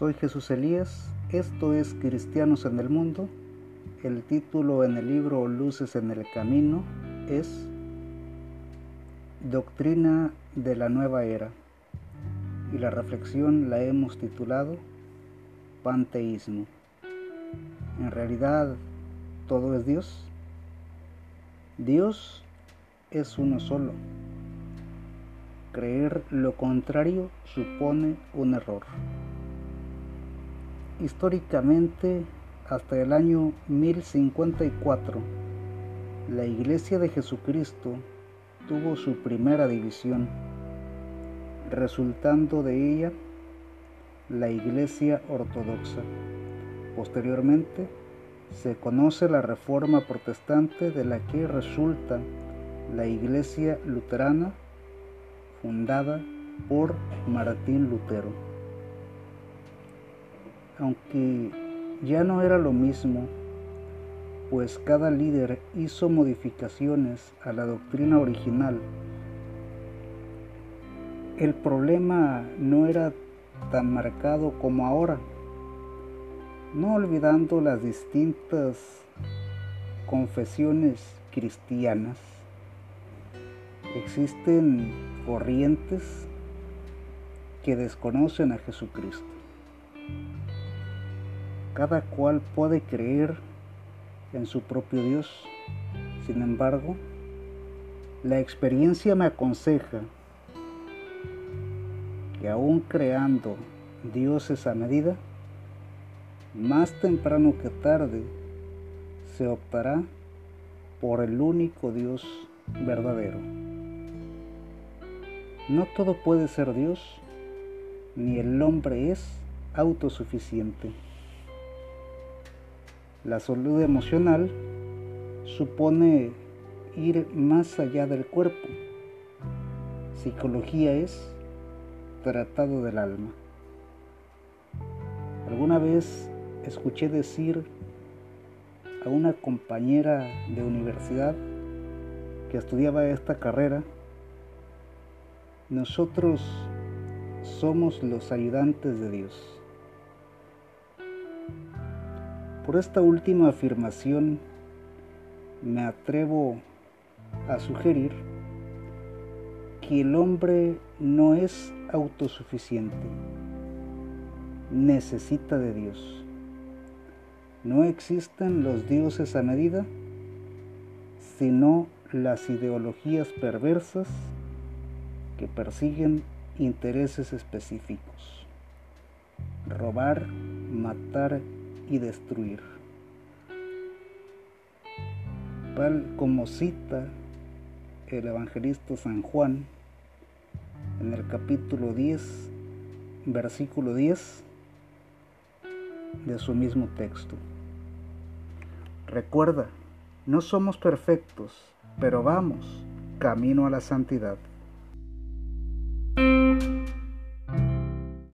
Soy Jesús Elías, esto es Cristianos en el Mundo. El título en el libro Luces en el Camino es Doctrina de la Nueva Era y la reflexión la hemos titulado Panteísmo. En realidad, ¿todo es Dios? Dios es uno solo. Creer lo contrario supone un error. Históricamente, hasta el año 1054, la Iglesia de Jesucristo tuvo su primera división, resultando de ella la Iglesia Ortodoxa. Posteriormente, se conoce la Reforma Protestante de la que resulta la Iglesia Luterana fundada por Martín Lutero aunque ya no era lo mismo, pues cada líder hizo modificaciones a la doctrina original. El problema no era tan marcado como ahora, no olvidando las distintas confesiones cristianas. Existen corrientes que desconocen a Jesucristo. Cada cual puede creer en su propio Dios. Sin embargo, la experiencia me aconseja que aún creando dioses a medida, más temprano que tarde se optará por el único Dios verdadero. No todo puede ser Dios, ni el hombre es autosuficiente. La salud emocional supone ir más allá del cuerpo. Psicología es tratado del alma. Alguna vez escuché decir a una compañera de universidad que estudiaba esta carrera, nosotros somos los ayudantes de Dios. Por esta última afirmación me atrevo a sugerir que el hombre no es autosuficiente, necesita de Dios. No existen los dioses a medida, sino las ideologías perversas que persiguen intereses específicos. Robar, matar y destruir. Tal como cita el evangelista San Juan en el capítulo 10, versículo 10 de su mismo texto. Recuerda, no somos perfectos, pero vamos camino a la santidad.